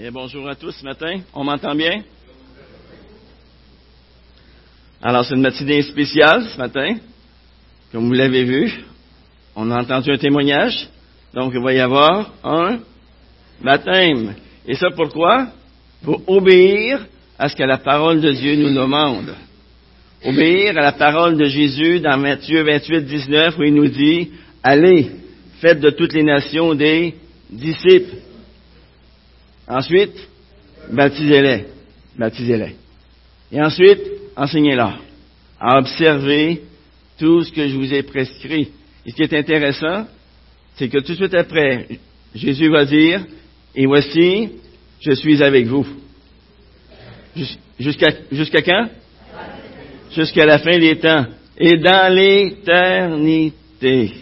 Bien, bonjour à tous ce matin. On m'entend bien? Alors, c'est une matinée spéciale ce matin. Comme vous l'avez vu, on a entendu un témoignage. Donc, il va y avoir un baptême. Et ça, pourquoi? Pour obéir à ce que la parole de Dieu nous demande. Obéir à la parole de Jésus dans Matthieu 28, 19, où il nous dit, allez, faites de toutes les nations des disciples. Ensuite, baptisez-les. Baptisez-les. Et ensuite, enseignez-leur à observer tout ce que je vous ai prescrit. Et ce qui est intéressant, c'est que tout de suite après, Jésus va dire, et voici, je suis avec vous. Jusqu'à jusqu'à quand? Jusqu'à la fin des temps. Et dans l'éternité.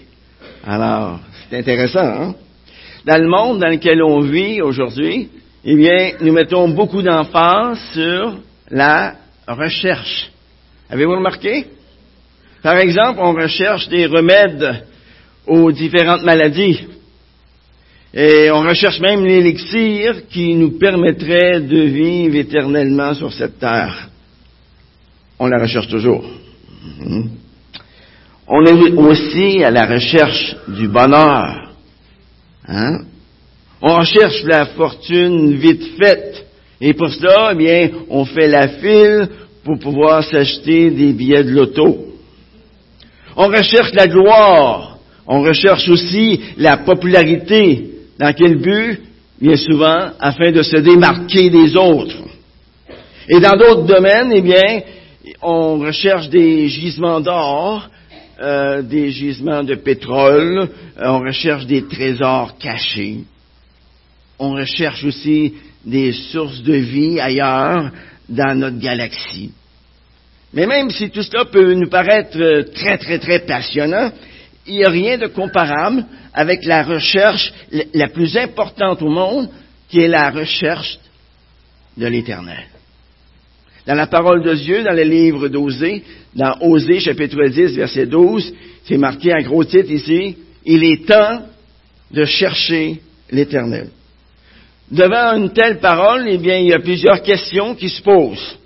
Alors, c'est intéressant, hein? Dans le monde dans lequel on vit aujourd'hui, eh bien, nous mettons beaucoup d'emphase sur la recherche. Avez-vous remarqué? Par exemple, on recherche des remèdes aux différentes maladies. Et on recherche même l'élixir qui nous permettrait de vivre éternellement sur cette terre. On la recherche toujours. Mhm. On est aussi à la recherche du bonheur. Hein? On cherche la fortune vite faite. Et pour cela, eh bien, on fait la file pour pouvoir s'acheter des billets de loto. On recherche la gloire. On recherche aussi la popularité. Dans quel but? Bien souvent, afin de se démarquer des autres. Et dans d'autres domaines, eh bien, on recherche des gisements d'or, euh, des gisements de pétrole, euh, on recherche des trésors cachés, on recherche aussi des sources de vie ailleurs dans notre galaxie. Mais même si tout cela peut nous paraître euh, très, très, très passionnant, il n'y a rien de comparable avec la recherche la plus importante au monde, qui est la recherche de l'éternel. Dans la parole de Dieu, dans le livre d'Osée, dans Osée chapitre 10, verset 12, c'est marqué en gros titre ici, il est temps de chercher l'éternel. Devant une telle parole, eh bien, il y a plusieurs questions qui se posent.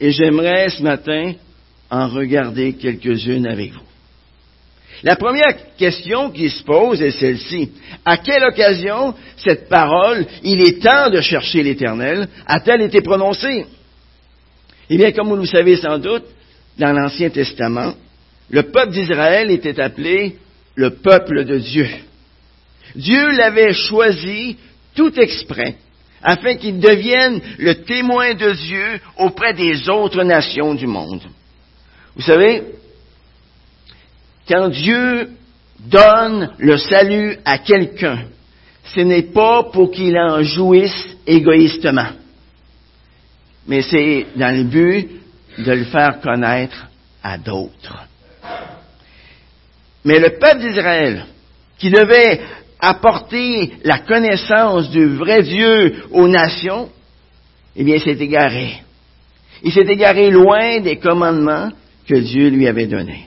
Et j'aimerais ce matin en regarder quelques-unes avec vous. La première question qui se pose est celle-ci. À quelle occasion cette parole, il est temps de chercher l'Éternel, a-t-elle été prononcée? Eh bien, comme vous le savez sans doute, dans l'Ancien Testament, le peuple d'Israël était appelé le peuple de Dieu. Dieu l'avait choisi tout exprès afin qu'il devienne le témoin de Dieu auprès des autres nations du monde. Vous savez, quand Dieu donne le salut à quelqu'un, ce n'est pas pour qu'il en jouisse égoïstement mais c'est dans le but de le faire connaître à d'autres. Mais le peuple d'Israël, qui devait apporter la connaissance du vrai Dieu aux nations, eh bien, s'est égaré. Il s'est égaré loin des commandements que Dieu lui avait donnés.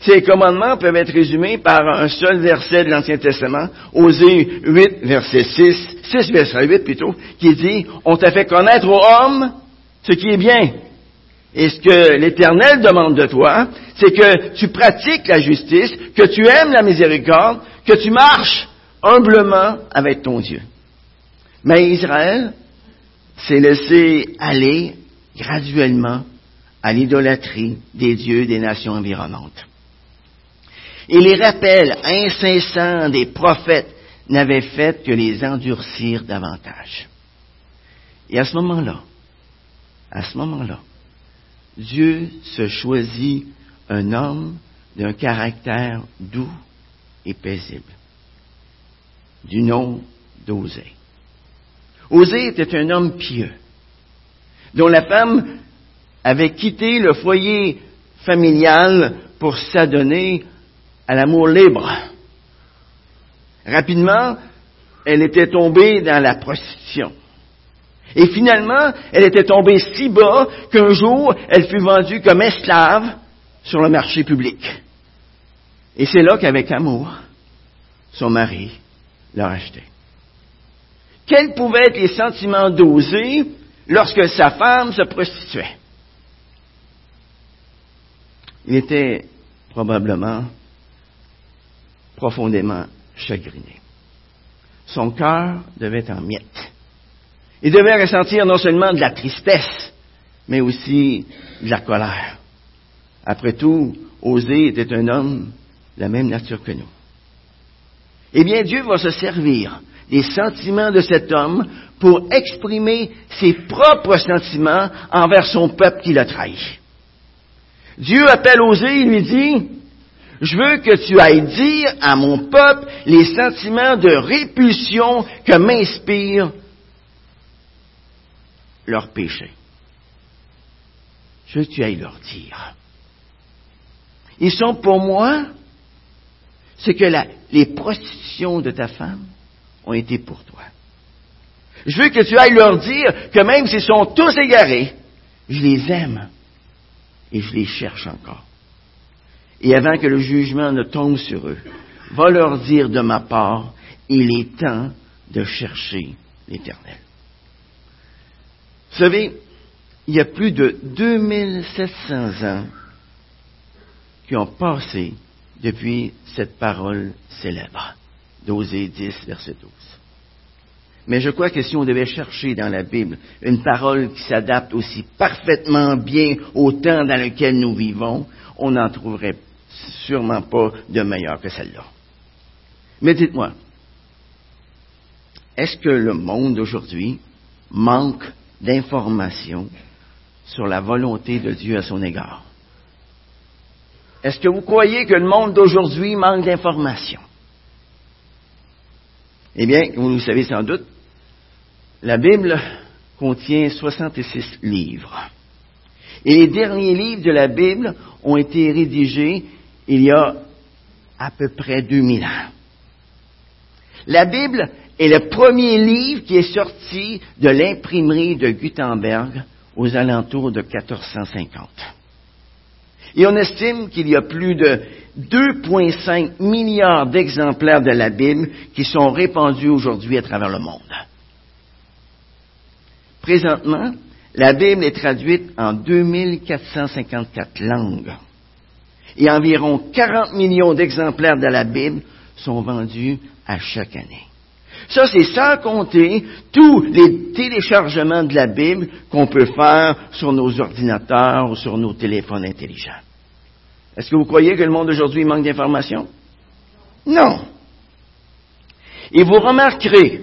Ces commandements peuvent être résumés par un seul verset de l'Ancien Testament, Osée 8, verset 6, 6, verset 8 plutôt, qui dit, on t'a fait connaître aux hommes ce qui est bien. Et ce que l'Éternel demande de toi, c'est que tu pratiques la justice, que tu aimes la miséricorde, que tu marches humblement avec ton Dieu. Mais Israël s'est laissé aller graduellement à l'idolâtrie des dieux des nations environnantes. Et les rappels incessants des prophètes n'avaient fait que les endurcir davantage. Et à ce moment-là, à ce moment-là, Dieu se choisit un homme d'un caractère doux et paisible, du nom d'Osée. Osée était un homme pieux, dont la femme avait quitté le foyer familial pour s'adonner à l'amour libre. Rapidement, elle était tombée dans la prostitution. Et finalement, elle était tombée si bas qu'un jour, elle fut vendue comme esclave sur le marché public. Et c'est là qu'avec amour, son mari l'a rachetée. quels pouvaient être les sentiments d'Osée lorsque sa femme se prostituait? Il était probablement profondément chagriné. Son cœur devait être en miettes. Il devait ressentir non seulement de la tristesse, mais aussi de la colère. Après tout, Osée était un homme la même nature que nous. Eh bien, Dieu va se servir des sentiments de cet homme pour exprimer ses propres sentiments envers son peuple qui l'a trahi. Dieu appelle Osée et lui dit, je veux que tu ailles dire à mon peuple les sentiments de répulsion que m'inspire leur péché. Je veux que tu ailles leur dire. Ils sont pour moi ce que les prostitutions de ta femme ont été pour toi. Je veux que tu ailles leur dire que même s'ils sont tous égarés, je les aime et je les cherche encore. Et avant que le jugement ne tombe sur eux, va leur dire de ma part, il est temps de chercher l'Éternel. Vous savez, il y a plus de 2700 ans qui ont passé depuis cette parole célèbre d'Osée 10, verset 12. Mais je crois que si on devait chercher dans la Bible une parole qui s'adapte aussi parfaitement bien au temps dans lequel nous vivons, on n'en trouverait sûrement pas de meilleure que celle-là. Mais dites-moi, est-ce que le monde d'aujourd'hui manque d'informations sur la volonté de Dieu à son égard? Est-ce que vous croyez que le monde d'aujourd'hui manque d'informations? Eh bien, vous le savez sans doute, la Bible contient 66 livres. Et les derniers livres de la Bible ont été rédigés il y a à peu près 2000 ans. La Bible est le premier livre qui est sorti de l'imprimerie de Gutenberg aux alentours de 1450. Et on estime qu'il y a plus de 2,5 milliards d'exemplaires de la Bible qui sont répandus aujourd'hui à travers le monde. Présentement, la Bible est traduite en 2454 langues. Et environ 40 millions d'exemplaires de la Bible sont vendus à chaque année. Ça, c'est sans compter tous les téléchargements de la Bible qu'on peut faire sur nos ordinateurs ou sur nos téléphones intelligents. Est-ce que vous croyez que le monde d'aujourd'hui manque d'informations? Non. Et vous remarquerez,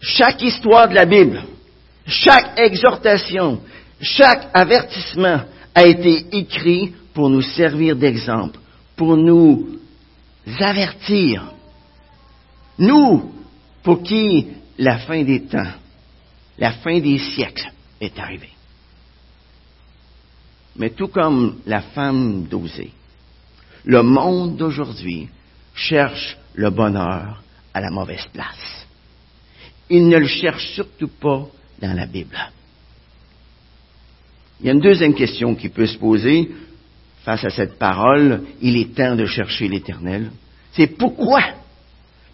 chaque histoire de la Bible, chaque exhortation, chaque avertissement a été écrit pour nous servir d'exemple, pour nous avertir. Nous, pour qui la fin des temps, la fin des siècles est arrivée. Mais tout comme la femme d'Osée, le monde d'aujourd'hui cherche le bonheur à la mauvaise place. Il ne le cherche surtout pas dans la Bible. Il y a une deuxième question qui peut se poser face à cette parole, il est temps de chercher l'Éternel. C'est pourquoi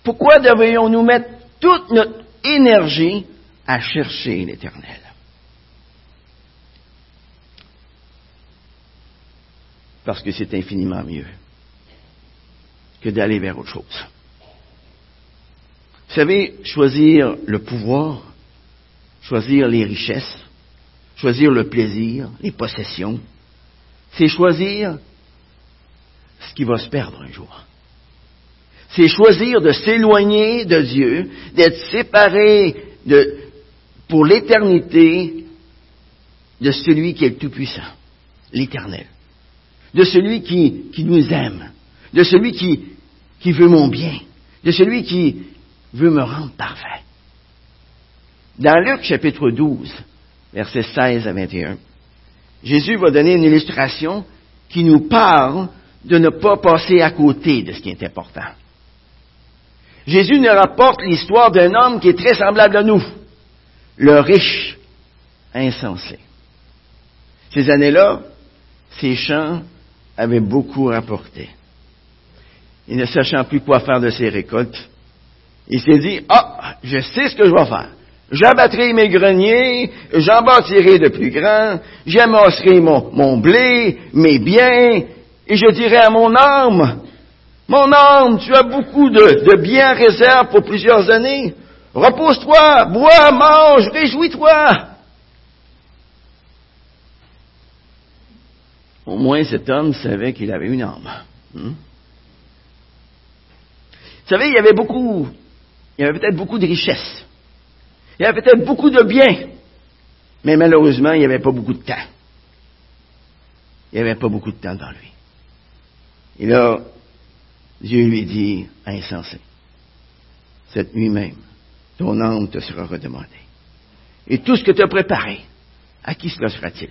Pourquoi devrions-nous mettre toute notre énergie à chercher l'Éternel. Parce que c'est infiniment mieux que d'aller vers autre chose. Vous savez, choisir le pouvoir, choisir les richesses, choisir le plaisir, les possessions, c'est choisir ce qui va se perdre un jour c'est choisir de s'éloigner de Dieu, d'être séparé pour l'éternité de celui qui est le Tout-Puissant, l'Éternel, de celui qui, qui, nous aime, de celui qui, qui veut mon bien, de celui qui veut me rendre parfait. Dans Luc chapitre 12, versets 16 à 21, Jésus va donner une illustration qui nous parle de ne pas passer à côté de ce qui est important. Jésus nous rapporte l'histoire d'un homme qui est très semblable à nous, le riche insensé. Ces années-là, ses champs avaient beaucoup rapporté. Et ne sachant plus quoi faire de ses récoltes, Il s'est dit, ah, je sais ce que je vais faire. J'abattrai mes greniers, j'en bâtirai de plus grands, j'amasserai mon, mon blé, mes biens, et je dirai à mon âme, mon âme, tu as beaucoup de, biens réserves pour plusieurs années. Repose-toi, bois, mange, réjouis-toi. Au moins cet homme savait qu'il avait une âme. Hmm? Vous savez, il y avait beaucoup, il y avait peut-être beaucoup de richesses. Il y avait peut-être beaucoup de biens. Mais malheureusement, il n'y avait pas beaucoup de temps. Il n'y avait pas beaucoup de temps dans lui. Et là, Dieu lui dit, insensé, cette nuit même, ton âme te sera redemandée. Et tout ce que tu as préparé, à qui cela sera-t-il?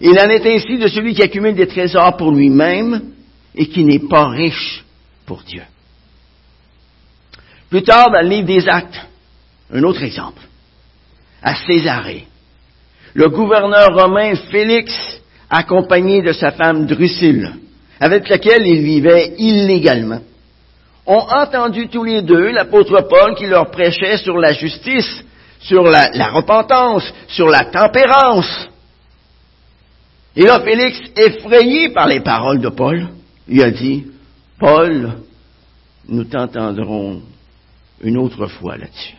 Il en est ainsi de celui qui accumule des trésors pour lui-même et qui n'est pas riche pour Dieu. Plus tard, dans le livre des Actes, un autre exemple, à Césarée, le gouverneur romain Félix, accompagné de sa femme Drusille, avec laquelle il vivait illégalement, ont entendu tous les deux l'apôtre Paul qui leur prêchait sur la justice, sur la, la repentance, sur la tempérance. Et là, Félix, effrayé par les paroles de Paul, lui a dit, Paul, nous t'entendrons une autre fois là-dessus.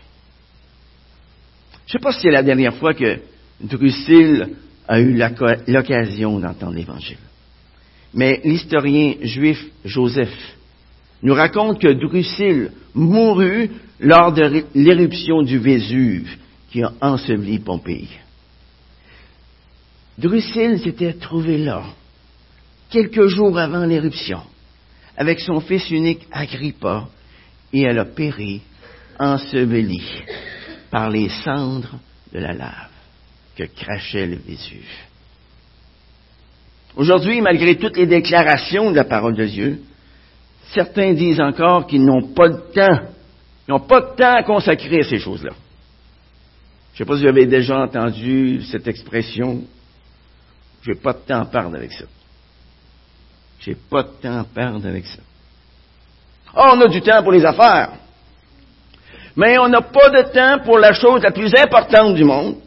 Je ne sais pas si c'est la dernière fois que Drusille a eu l'occasion d'entendre l'Évangile. Mais l'historien juif Joseph nous raconte que Drusille mourut lors de l'éruption du Vésuve qui a enseveli Pompéi. Drusille s'était trouvé là, quelques jours avant l'éruption, avec son fils unique Agrippa, et elle a péri, ensevelie par les cendres de la lave que crachait le Vésuve. Aujourd'hui, malgré toutes les déclarations de la parole de Dieu, certains disent encore qu'ils n'ont pas de temps, ils n'ont pas de temps à consacrer à ces choses-là. Je ne sais pas si vous avez déjà entendu cette expression, j'ai pas de temps à perdre avec ça. J'ai pas de temps à perdre avec ça. Oh, on a du temps pour les affaires. Mais on n'a pas de temps pour la chose la plus importante du monde,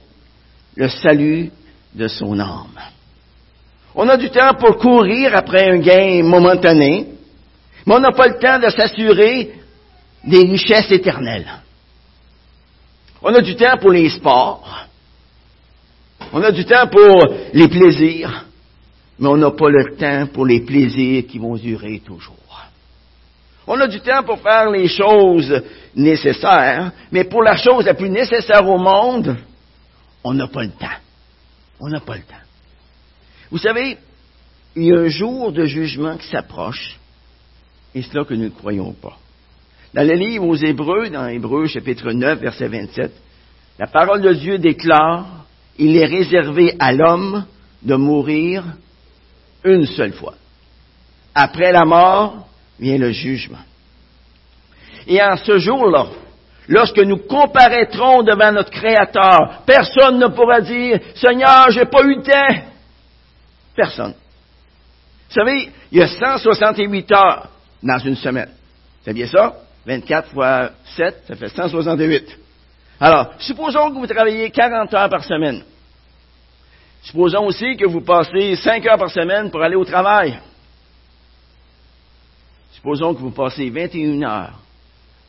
le salut de son âme. On a du temps pour courir après un gain momentané, mais on n'a pas le temps de s'assurer des richesses éternelles. On a du temps pour les sports, on a du temps pour les plaisirs, mais on n'a pas le temps pour les plaisirs qui vont durer toujours. On a du temps pour faire les choses nécessaires, mais pour la chose la plus nécessaire au monde, on n'a pas le temps. On n'a pas le temps. Vous savez, il y a un jour de jugement qui s'approche, et c'est là que nous ne croyons pas. Dans le livre aux Hébreux, dans Hébreux chapitre 9, verset 27, la parole de Dieu déclare il est réservé à l'homme de mourir une seule fois. Après la mort vient le jugement. Et en ce jour-là, lorsque nous comparaîtrons devant notre Créateur, personne ne pourra dire, Seigneur, j'ai pas eu le temps. Personne. Vous savez, il y a 168 heures dans une semaine. C'est bien ça? 24 fois 7, ça fait 168. Alors, supposons que vous travaillez 40 heures par semaine. Supposons aussi que vous passez 5 heures par semaine pour aller au travail. Supposons que vous passez 21 heures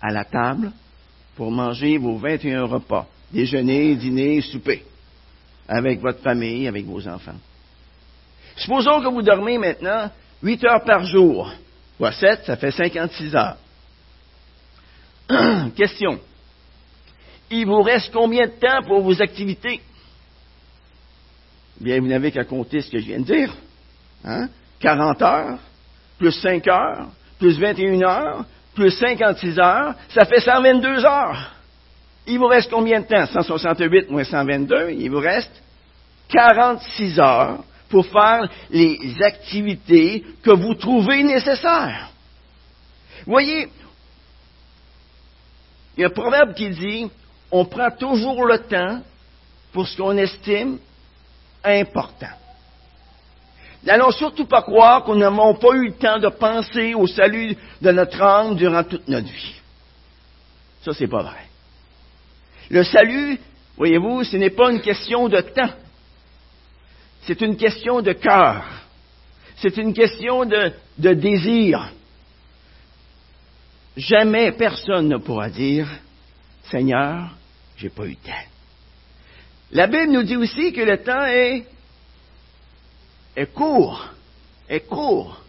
à la table pour manger vos 21 repas, déjeuner, dîner, souper, avec votre famille, avec vos enfants. Supposons que vous dormez maintenant 8 heures par jour, Ou 7, ça fait 56 heures. Question il vous reste combien de temps pour vos activités? Bien, vous n'avez qu'à compter ce que je viens de dire. Hein? 40 heures, plus 5 heures, plus 21 heures, plus 56 heures, ça fait 122 heures. Il vous reste combien de temps? 168 moins 122, il vous reste 46 heures pour faire les activités que vous trouvez nécessaires. Voyez, il y a un proverbe qui dit, on prend toujours le temps pour ce qu'on estime important. N'allons surtout pas croire qu'on n'a pas eu le temps de penser au salut de notre âme durant toute notre vie. Ça, c'est pas vrai. Le salut, voyez-vous, ce n'est pas une question de temps. C'est une question de cœur. C'est une question de, désir. Jamais personne ne pourra dire, Seigneur, j'ai pas eu de temps. La Bible nous dit aussi que le temps est, court, est court.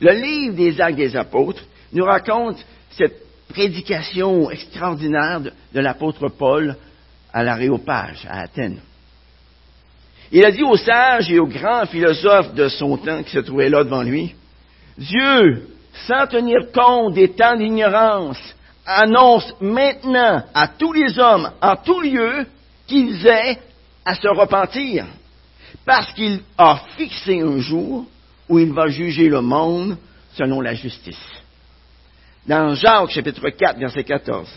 Le livre des actes des apôtres nous raconte cette prédication extraordinaire de, l'apôtre Paul à l'aréopage, à Athènes. Il a dit aux sages et aux grands philosophes de son temps qui se trouvaient là devant lui, Dieu, sans tenir compte des temps d'ignorance, annonce maintenant à tous les hommes en tout lieu qu'ils aient à se repentir, parce qu'il a fixé un jour où il va juger le monde selon la justice. Dans Jacques chapitre 4, verset 14,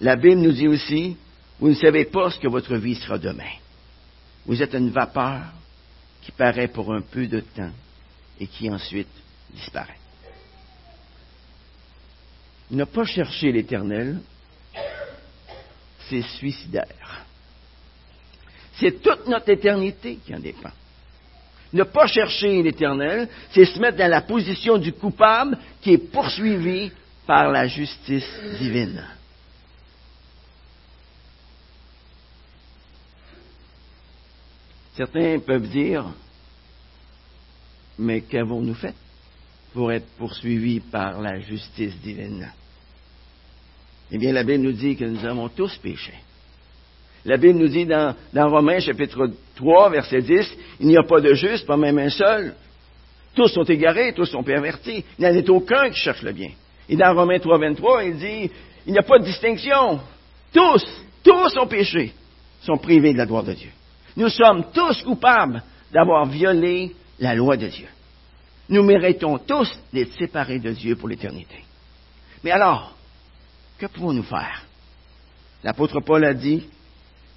la Bible nous dit aussi, vous ne savez pas ce que votre vie sera demain. Vous êtes une vapeur qui paraît pour un peu de temps et qui ensuite disparaît. Ne pas chercher l'éternel, c'est suicidaire. C'est toute notre éternité qui en dépend. Ne pas chercher l'éternel, c'est se mettre dans la position du coupable qui est poursuivi par la justice divine. Certains peuvent dire, mais qu'avons-nous fait pour être poursuivis par la justice divine? Eh bien, la Bible nous dit que nous avons tous péché. La Bible nous dit dans, Romains chapitre 3, verset 10, il n'y a pas de juste, pas même un seul. Tous sont égarés, tous sont pervertis. Il n'y en a aucun qui cherche le bien. Et dans Romains 3, 23, il dit, il n'y a pas de distinction. Tous, tous ont péché, sont privés de la gloire de Dieu. Nous sommes tous coupables d'avoir violé la loi de Dieu. Nous méritons tous d'être séparés de Dieu pour l'éternité. Mais alors, que pouvons-nous faire? L'apôtre Paul a dit,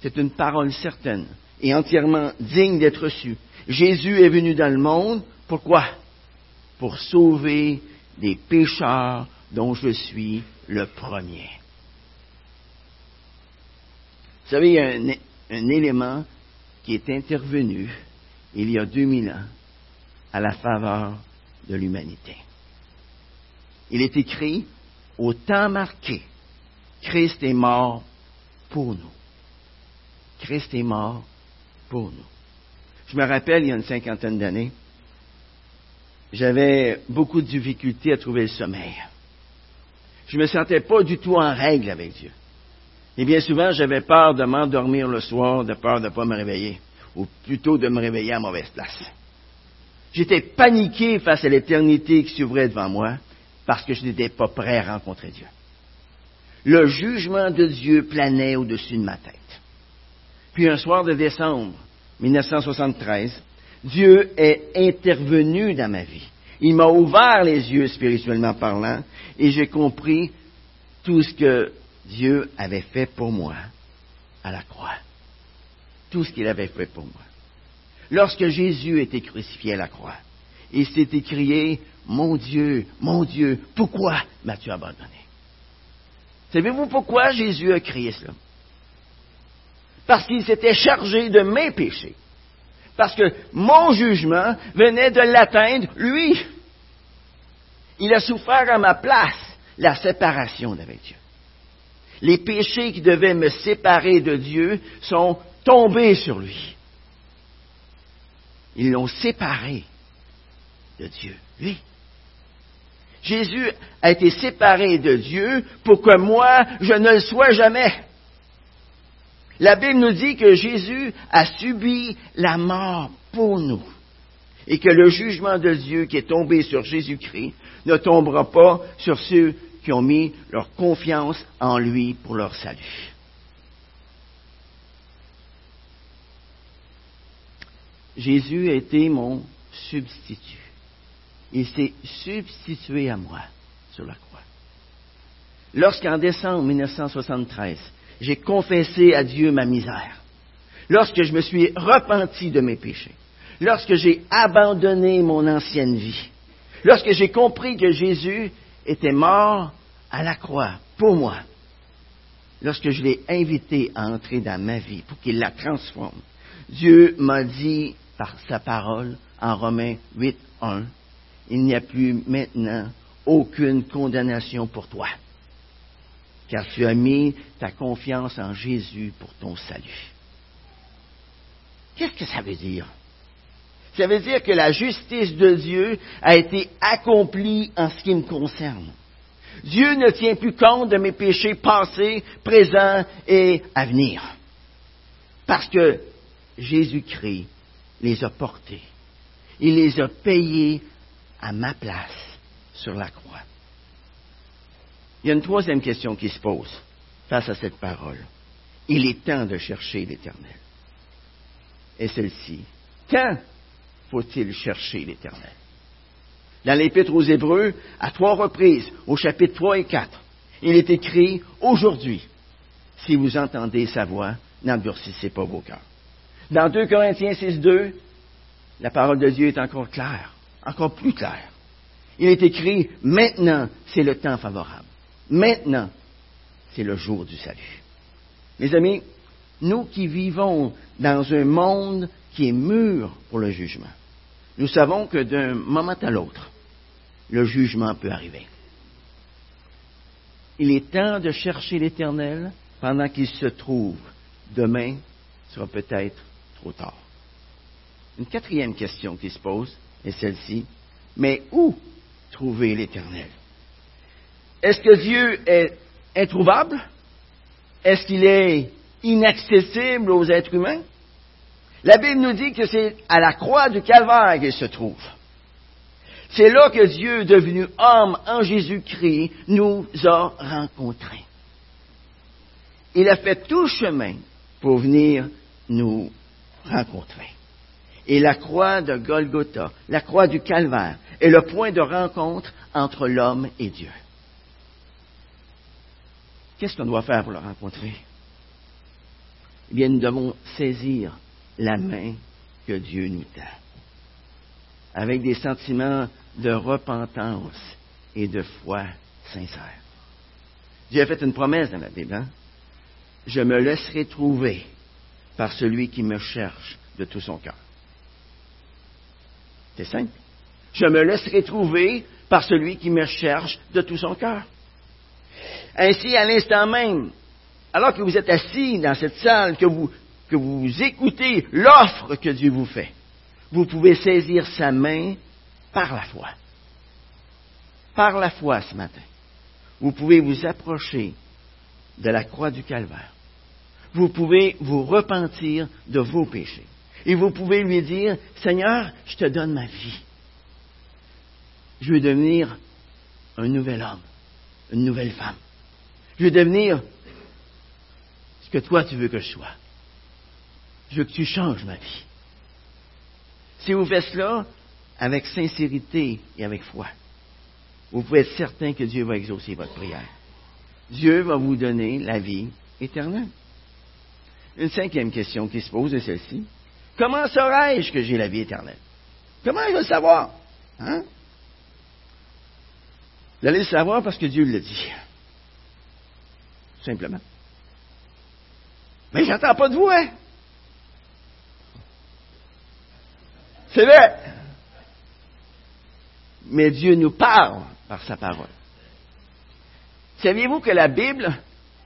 c'est une parole certaine et entièrement digne d'être reçue. Jésus est venu dans le monde, pourquoi Pour sauver des pécheurs dont je suis le premier. Vous savez, il y a un, élément qui est intervenu il y a 2000 ans à la faveur de l'humanité. Il est écrit, au temps marqué, Christ est mort pour nous. Christ est mort pour nous. Je me rappelle, il y a une cinquantaine d'années, j'avais beaucoup de difficultés à trouver le sommeil. Je ne me sentais pas du tout en règle avec Dieu. Et bien souvent, j'avais peur de m'endormir le soir, de peur de ne pas me réveiller, ou plutôt de me réveiller à mauvaise place. J'étais paniqué face à l'éternité qui s'ouvrait devant moi, parce que je n'étais pas prêt à rencontrer Dieu. Le jugement de Dieu planait au-dessus de ma tête. Puis un soir de décembre 1973, Dieu est intervenu dans ma vie. Il m'a ouvert les yeux spirituellement parlant et j'ai compris tout ce que Dieu avait fait pour moi à la croix. Tout ce qu'il avait fait pour moi. Lorsque Jésus était crucifié à la croix, il s'est écrié, Mon Dieu, mon Dieu, pourquoi m'as-tu abandonné? Savez-vous pourquoi Jésus a crié cela? Parce qu'il s'était chargé de mes péchés. Parce que mon jugement venait de l'atteindre, lui. Il a souffert à ma place la séparation d'avec Dieu. Les péchés qui devaient me séparer de Dieu sont tombés sur lui. Ils l'ont séparé de Dieu, lui. Jésus a été séparé de Dieu pour que moi, je ne le sois jamais. La Bible nous dit que Jésus a subi la mort pour nous et que le jugement de Dieu qui est tombé sur Jésus-Christ ne tombera pas sur ceux qui ont mis leur confiance en lui pour leur salut. Jésus a été mon substitut. Il s'est substitué à moi sur la croix. Lorsqu'en décembre 1973, j'ai confessé à Dieu ma misère, lorsque je me suis repenti de mes péchés, lorsque j'ai abandonné mon ancienne vie, lorsque j'ai compris que Jésus était mort à la croix pour moi, lorsque je l'ai invité à entrer dans ma vie pour qu'il la transforme, Dieu m'a dit par sa parole en Romains 8, 1, il n'y a plus maintenant aucune condamnation pour toi, car tu as mis ta confiance en Jésus pour ton salut. Qu'est-ce que ça veut dire? Ça veut dire que la justice de Dieu a été accomplie en ce qui me concerne. Dieu ne tient plus compte de mes péchés passés, présents et à venir. Parce que Jésus-Christ les a portés. Il les a payés à ma place sur la croix. Il y a une troisième question qui se pose face à cette parole. Il est temps de chercher l'Éternel. Et celle-ci, quand faut-il chercher l'Éternel? Dans l'Épître aux Hébreux, à trois reprises, au chapitre 3 et 4, il est écrit Aujourd'hui, si vous entendez sa voix, n'endurcissez pas vos cœurs. Dans 2 Corinthiens 6, 2, la parole de Dieu est encore claire, encore plus claire. Il est écrit Maintenant, c'est le temps favorable. Maintenant, c'est le jour du salut. Mes amis, nous qui vivons dans un monde qui est mûr pour le jugement, nous savons que d'un moment à l'autre, le jugement peut arriver. Il est temps de chercher l'Éternel pendant qu'il se trouve. Demain sera peut-être trop tard. Une quatrième question qui se pose est celle-ci. Mais où trouver l'Éternel? Est-ce que Dieu est introuvable? Est-ce qu'il est inaccessible aux êtres humains? La Bible nous dit que c'est à la croix du calvaire qu'il se trouve. C'est là que Dieu, devenu homme en Jésus-Christ, nous a rencontrés. Il a fait tout chemin pour venir nous rencontrer. Et la croix de Golgotha, la croix du calvaire, est le point de rencontre entre l'homme et Dieu. Qu'est-ce qu'on doit faire pour le rencontrer? Eh bien, nous devons saisir la main que Dieu nous tend, avec des sentiments de repentance et de foi sincère. Dieu a fait une promesse dans la Bible. Hein? Je me laisserai trouver par celui qui me cherche de tout son cœur. C'est simple. Je me laisserai trouver par celui qui me cherche de tout son cœur. Ainsi, à l'instant même, alors que vous êtes assis dans cette salle, que vous, que vous écoutez l'offre que Dieu vous fait, vous pouvez saisir sa main par la foi. Par la foi ce matin. Vous pouvez vous approcher de la croix du calvaire. Vous pouvez vous repentir de vos péchés. Et vous pouvez lui dire, Seigneur, je te donne ma vie. Je veux devenir un nouvel homme, une nouvelle femme. Je veux devenir ce que toi tu veux que je sois. Je veux que tu changes ma vie. Si vous faites cela avec sincérité et avec foi, vous pouvez être certain que Dieu va exaucer votre prière. Dieu va vous donner la vie éternelle. Une cinquième question qui se pose est celle-ci. Comment saurais-je que j'ai la vie éternelle? Comment je vais le savoir? Hein? Vous allez le savoir parce que Dieu le dit. Simplement. Mais j'entends pas de vous, hein? C'est vrai. Mais Dieu nous parle par sa parole. Saviez-vous que la Bible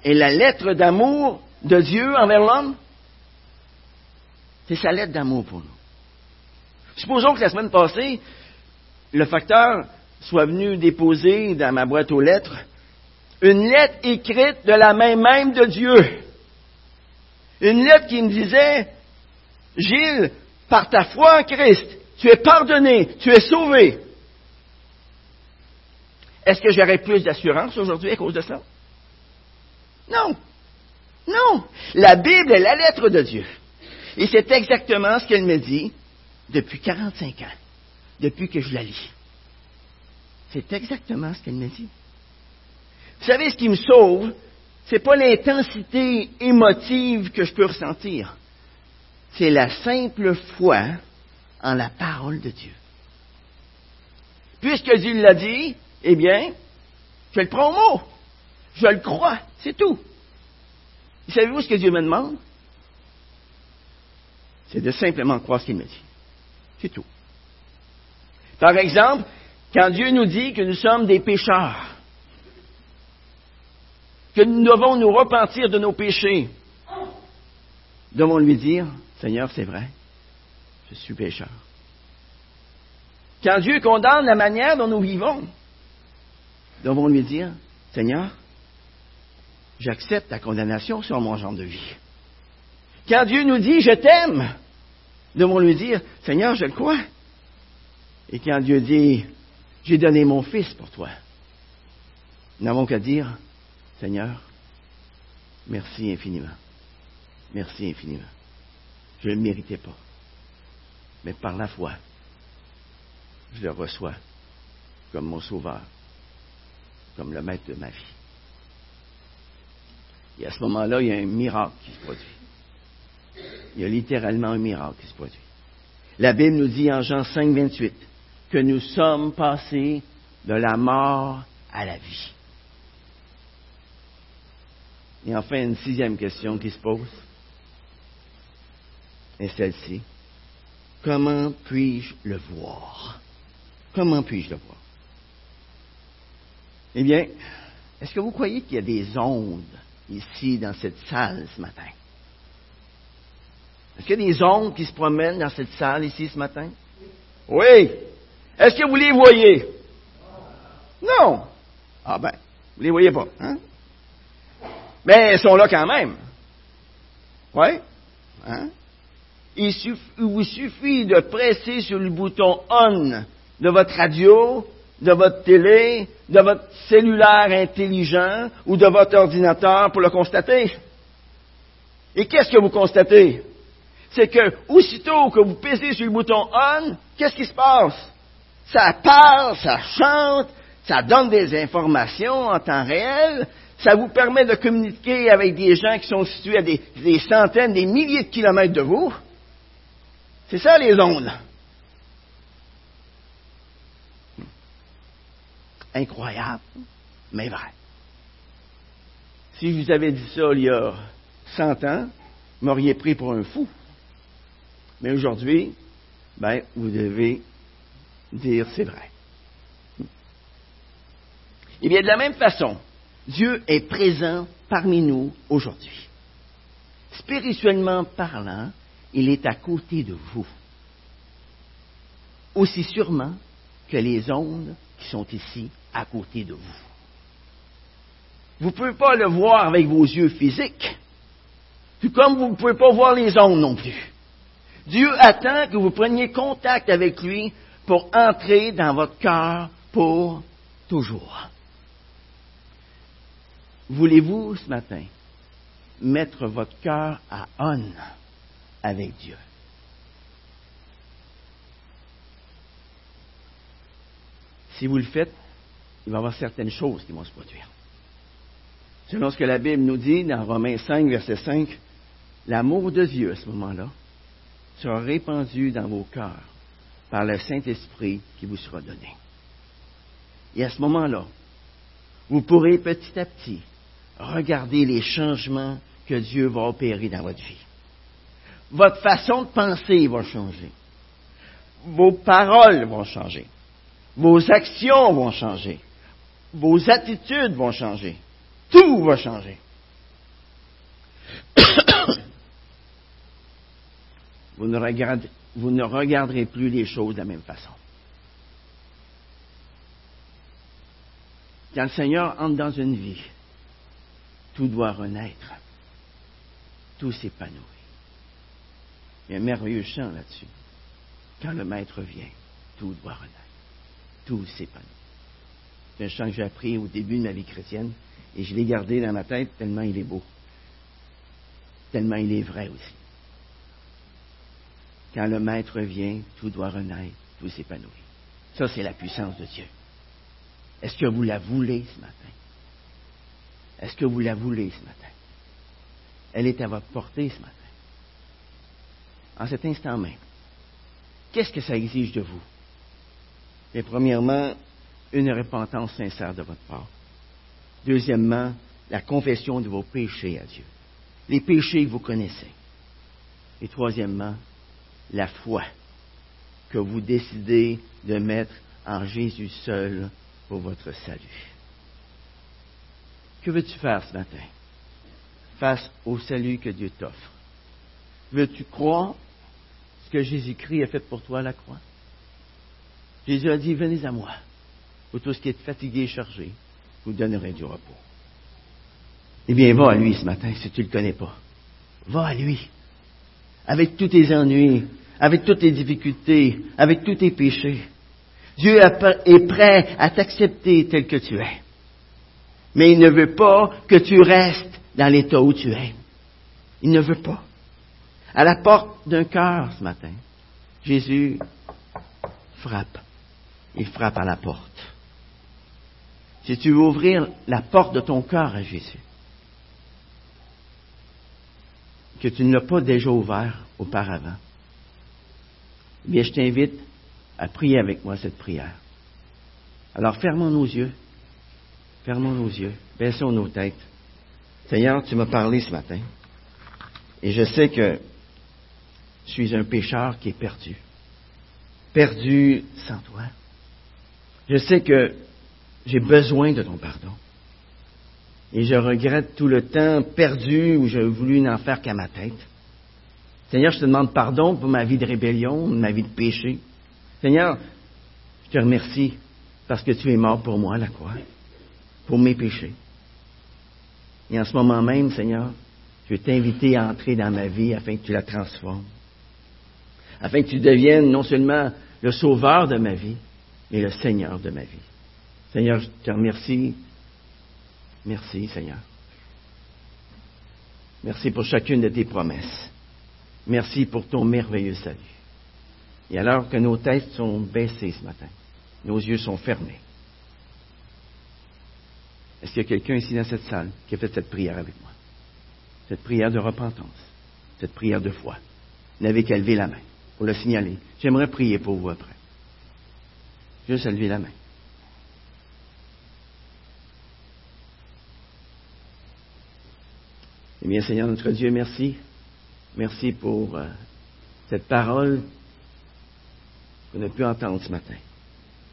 est la lettre d'amour de Dieu envers l'homme? C'est sa lettre d'amour pour nous. Supposons que la semaine passée, le facteur soit venu déposer dans ma boîte aux lettres une lettre écrite de la main même de Dieu. Une lettre qui me disait, Gilles, par ta foi en Christ, tu es pardonné, tu es sauvé. Est-ce que j'aurais plus d'assurance aujourd'hui à cause de ça? Non. Non. La Bible est la lettre de Dieu. Et c'est exactement ce qu'elle me dit depuis 45 ans, depuis que je la lis. C'est exactement ce qu'elle me dit. Vous savez, ce qui me sauve, c'est pas l'intensité émotive que je peux ressentir. C'est la simple foi en la parole de Dieu. Puisque Dieu l'a dit, eh bien, je le prends au mot. Je le crois, c'est tout. Savez-vous ce que Dieu me demande? C'est de simplement croire ce qu'il me dit. C'est tout. Par exemple, quand Dieu nous dit que nous sommes des pécheurs, que nous devons nous repentir de nos péchés, devons lui dire, Seigneur, c'est vrai, je suis pécheur. Quand Dieu condamne la manière dont nous vivons, devons lui dire, Seigneur, j'accepte ta condamnation sur mon genre de vie. Quand Dieu nous dit, je t'aime, devons lui dire, Seigneur, je le crois. Et quand Dieu dit, j'ai donné mon fils pour toi, nous n'avons qu'à dire, Seigneur, merci infiniment. Merci infiniment. Je ne le méritais pas. Mais par la foi, je le reçois comme mon sauveur, comme le maître de ma vie. Et à ce moment-là, il y a un miracle qui se produit. Il y a littéralement un miracle qui se produit. La Bible nous dit en Jean 5, 28 que nous sommes passés de la mort à la vie. Et enfin, une sixième question qui se pose est celle-ci. Comment puis-je le voir? Comment puis-je le voir? Eh bien, est-ce que vous croyez qu'il y a des ondes ici dans cette salle ce matin? Est-ce qu'il y a des ondes qui se promènent dans cette salle ici ce matin? Oui. Est-ce que vous les voyez? Non. Ah ben, vous les voyez pas, hein? Mais elles sont là quand même. Oui? Hein? Il, vous suffit de presser sur le bouton on de votre radio, de votre télé, de votre cellulaire intelligent ou de votre ordinateur pour le constater. Et qu'est-ce que vous constatez? C'est que aussitôt que vous pèsez sur le bouton on, qu'est-ce qui se passe? Ça parle, ça chante, ça donne des informations en temps réel, ça vous permet de communiquer avec des gens qui sont situés à des, centaines, des milliers de kilomètres de vous. C'est ça les ondes. Incroyable, mais vrai. Si je vous avais dit ça il y a 100 ans, vous m'auriez pris pour un fou. Mais aujourd'hui, ben, vous devez dire c'est vrai. Eh bien, de la même façon, Dieu est présent parmi nous aujourd'hui. Spirituellement parlant, il est à côté de vous. Aussi sûrement que les ondes qui sont ici à côté de vous. Vous ne pouvez pas le voir avec vos yeux physiques, tout comme vous ne pouvez pas voir les ondes non plus. Dieu attend que vous preniez contact avec lui pour entrer dans votre cœur pour toujours. Voulez-vous ce matin mettre votre cœur à on? Avec Dieu? Si vous le faites, il va y avoir certaines choses qui vont se produire. Selon ce que la Bible nous dit dans Romains 5, verset 5, l'amour de Dieu à ce moment-là sera répandu dans vos cœurs par le Saint-Esprit qui vous sera donné. Et à ce moment-là, vous pourrez petit à petit regarder les changements que Dieu va opérer dans votre vie. Votre façon de penser va changer. Vos paroles vont changer. Vos actions vont changer. Vos attitudes vont changer. Tout va changer. vous, ne regarderez plus les choses de la même façon. Quand le Seigneur entre dans une vie, tout doit renaître. Tout s'épanouit. Il y a un merveilleux chant là-dessus. Quand le Maître vient, tout doit renaître. Tout s'épanouit. C'est un chant que j'ai appris au début de ma vie chrétienne et je l'ai gardé dans ma tête tellement il est beau. Tellement il est vrai aussi. Quand le Maître vient, tout doit renaître, tout s'épanouit. Ça, c'est la puissance de Dieu. Est-ce que vous la voulez ce matin? Est-ce que vous la voulez ce matin? Elle est à votre portée ce matin. En cet instant même. Qu'est-ce que ça exige de vous? Et premièrement, une repentance sincère de votre part. Deuxièmement, la confession de vos péchés à Dieu. les péchés que vous connaissez. Et troisièmement, la foi que vous décidez de mettre en Jésus seul pour votre salut. Que veux-tu faire ce matin? Face au salut que Dieu t'offre? Veux-tu croire ce que Jésus-Christ a fait pour toi à la croix? Jésus a dit, venez à moi, vous tous qui êtes fatigués et chargés, vous donnerez du repos. Eh bien, va à lui ce matin si tu ne le connais pas. Va à lui. Avec tous tes ennuis, avec toutes tes difficultés, avec tous tes péchés. Dieu est prêt à t'accepter tel que tu es. Mais il ne veut pas que tu restes dans l'état où tu es. Il ne veut pas. À la porte d'un cœur ce matin, Jésus frappe. Il frappe à la porte. Si tu veux ouvrir la porte de ton cœur à Jésus, que tu ne l'as pas déjà ouvert auparavant, eh bien, je t'invite à prier avec moi cette prière. Alors, fermons nos yeux. Fermons nos yeux. Baissons nos têtes. Seigneur, tu m'as parlé ce matin. Et je sais que je suis un pécheur qui est perdu. Perdu sans toi. Je sais que j'ai besoin de ton pardon. Et je regrette tout le temps perdu où j'ai voulu n'en faire qu'à ma tête. Seigneur, je te demande pardon pour ma vie de rébellion, ma vie de péché. Seigneur, je te remercie parce que tu es mort pour moi la croix, pour mes péchés. Et en ce moment même, Seigneur, je vais t'inviter à entrer dans ma vie afin que tu la transformes, afin que tu deviennes non seulement le sauveur de ma vie, mais le Seigneur de ma vie. Seigneur, je te remercie. Merci, Seigneur. Merci pour chacune de tes promesses. Merci pour ton merveilleux salut. Et alors que nos têtes sont baissées ce matin, nos yeux sont fermés, est-ce qu'il y a quelqu'un ici dans cette salle qui a fait cette prière avec moi? Cette prière de repentance, cette prière de foi. N'avez qu'à lever la main pour le signaler. J'aimerais prier pour vous après. Juste à lever la main. Eh bien, Seigneur notre Dieu, merci. Merci pour euh, cette parole qu'on a pu entendre ce matin.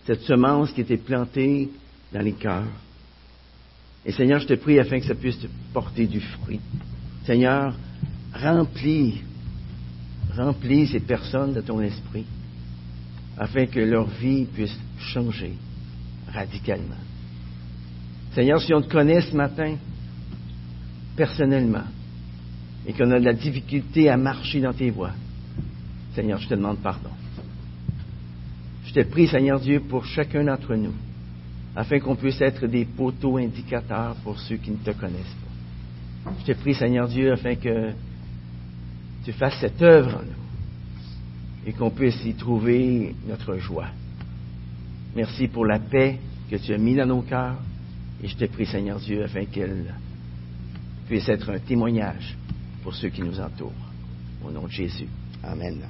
Cette semence qui était plantée dans les cœurs. Et Seigneur, je te prie afin que ça puisse porter du fruit. Seigneur, remplis, remplis ces personnes de ton esprit afin que leur vie puisse changer radicalement. Seigneur, si on te connaît ce matin, personnellement, et qu'on a de la difficulté à marcher dans tes voies, Seigneur, je te demande pardon. Je te prie, Seigneur Dieu, pour chacun d'entre nous, afin qu'on puisse être des poteaux indicateurs pour ceux qui ne te connaissent pas. Je te prie, Seigneur Dieu, afin que tu fasses cette œuvre en nous et qu'on puisse y trouver notre joie. Merci pour la paix que tu as mis dans nos cœurs et je te prie, Seigneur Dieu, afin qu'elle puisse être un témoignage pour ceux qui nous entourent. Au nom de Jésus. Amen.